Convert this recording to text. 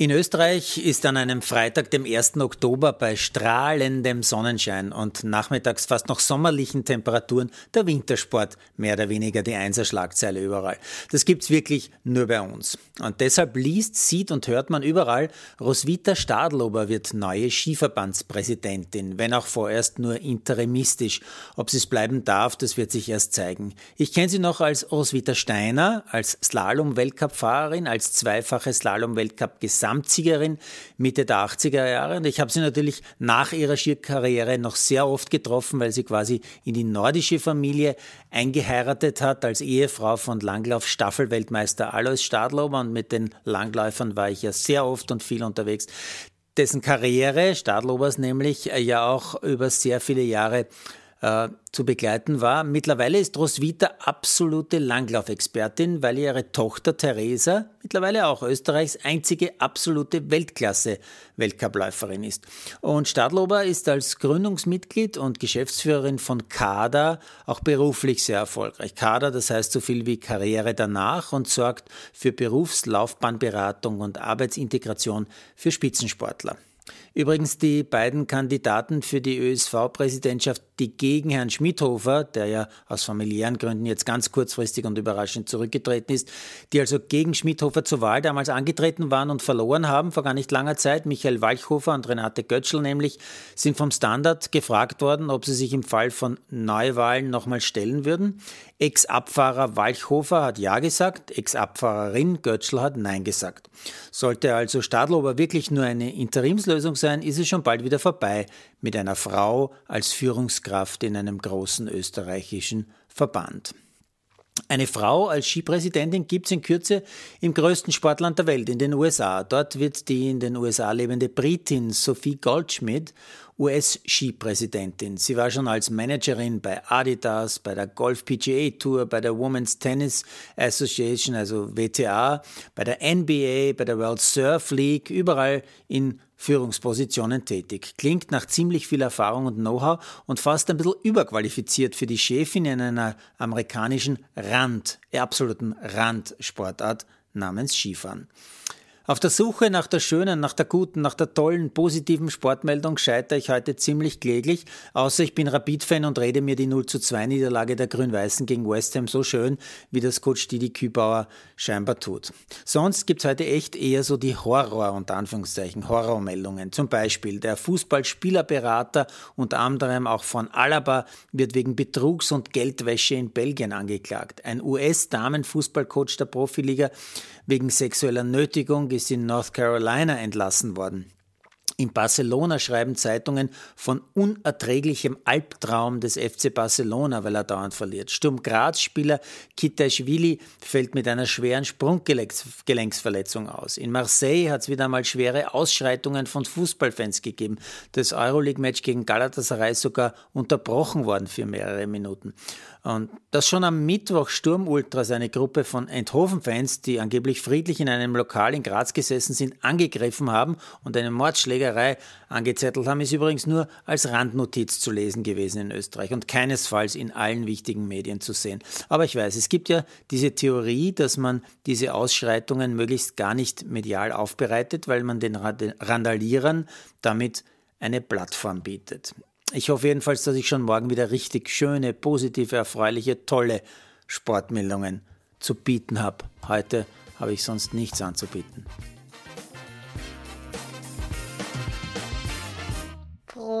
In Österreich ist an einem Freitag, dem 1. Oktober, bei strahlendem Sonnenschein und nachmittags fast noch sommerlichen Temperaturen der Wintersport mehr oder weniger die Einserschlagzeile überall. Das gibt's wirklich nur bei uns. Und deshalb liest, sieht und hört man überall, Roswitha Stadlober wird neue Skiverbandspräsidentin, wenn auch vorerst nur interimistisch. Ob sie es bleiben darf, das wird sich erst zeigen. Ich kenne sie noch als Roswitha Steiner, als Slalom-Weltcup-Fahrerin, als zweifache Slalom-Weltcup-Gesamt Gesamtsiegerin Mitte der 80er Jahre. Und ich habe sie natürlich nach ihrer Skierkarriere noch sehr oft getroffen, weil sie quasi in die nordische Familie eingeheiratet hat als Ehefrau von Langlauf-Staffelweltmeister Alois Stadlober. Und mit den Langläufern war ich ja sehr oft und viel unterwegs dessen Karriere, Stadlobers nämlich, ja auch über sehr viele Jahre äh, zu begleiten war. Mittlerweile ist Roswitha absolute Langlaufexpertin, weil ihre Tochter Theresa mittlerweile auch Österreichs einzige absolute Weltklasse-Weltcupläuferin ist. Und Stadlober ist als Gründungsmitglied und Geschäftsführerin von CADA auch beruflich sehr erfolgreich. CADA, das heißt so viel wie Karriere danach und sorgt für Berufslaufbahnberatung und Arbeitsintegration für Spitzensportler. Übrigens die beiden Kandidaten für die ÖSV-Präsidentschaft, die gegen Herrn Schmidhofer, der ja aus familiären Gründen jetzt ganz kurzfristig und überraschend zurückgetreten ist, die also gegen Schmidhofer zur Wahl damals angetreten waren und verloren haben vor gar nicht langer Zeit, Michael Walchhofer und Renate Götzschel nämlich, sind vom Standard gefragt worden, ob sie sich im Fall von Neuwahlen nochmal stellen würden. Ex-Abfahrer Walchhofer hat Ja gesagt, Ex-Abfahrerin Götzschel hat Nein gesagt. Sollte also Stadlober wirklich nur eine Interimslösung sein, ist es schon bald wieder vorbei mit einer Frau als Führungskraft in einem großen österreichischen Verband. Eine Frau als Skipräsidentin gibt es in Kürze im größten Sportland der Welt, in den USA. Dort wird die in den USA lebende Britin Sophie Goldschmidt US-Skipräsidentin. Sie war schon als Managerin bei Adidas, bei der Golf PGA Tour, bei der Women's Tennis Association, also WTA, bei der NBA, bei der World Surf League, überall in Führungspositionen tätig. Klingt nach ziemlich viel Erfahrung und Know-how und fast ein bisschen überqualifiziert für die Chefin in einer amerikanischen Rand, absoluten Randsportart namens Skifahren. Auf der Suche nach der schönen, nach der guten, nach der tollen, positiven Sportmeldung scheitere ich heute ziemlich kläglich, außer ich bin Rapid-Fan und rede mir die 0 zu 2 Niederlage der Grün-Weißen gegen West Ham so schön, wie das Coach Didi Kübauer scheinbar tut. Sonst gibt's heute echt eher so die Horror, unter Anführungszeichen, Horrormeldungen. Zum Beispiel der Fußballspielerberater, unter anderem auch von Alaba, wird wegen Betrugs und Geldwäsche in Belgien angeklagt. Ein US-Damenfußballcoach der Profiliga wegen sexueller Nötigung ist in North Carolina entlassen worden. In Barcelona schreiben Zeitungen von unerträglichem Albtraum des FC Barcelona, weil er dauernd verliert. Sturm Graz-Spieler Kitaishvili fällt mit einer schweren Sprunggelenksverletzung aus. In Marseille hat es wieder einmal schwere Ausschreitungen von Fußballfans gegeben. Das Euroleague-Match gegen Galatasaray ist sogar unterbrochen worden für mehrere Minuten. Und dass schon am Mittwoch Sturmultras eine Gruppe von Enthofen-Fans, die angeblich friedlich in einem Lokal in Graz gesessen sind, angegriffen haben und eine Mordschlägerei Schlägerei angezettelt haben, ist übrigens nur als Randnotiz zu lesen gewesen in Österreich und keinesfalls in allen wichtigen Medien zu sehen. Aber ich weiß, es gibt ja diese Theorie, dass man diese Ausschreitungen möglichst gar nicht medial aufbereitet, weil man den Randalierern damit eine Plattform bietet. Ich hoffe jedenfalls, dass ich schon morgen wieder richtig schöne, positive, erfreuliche, tolle Sportmeldungen zu bieten habe. Heute habe ich sonst nichts anzubieten.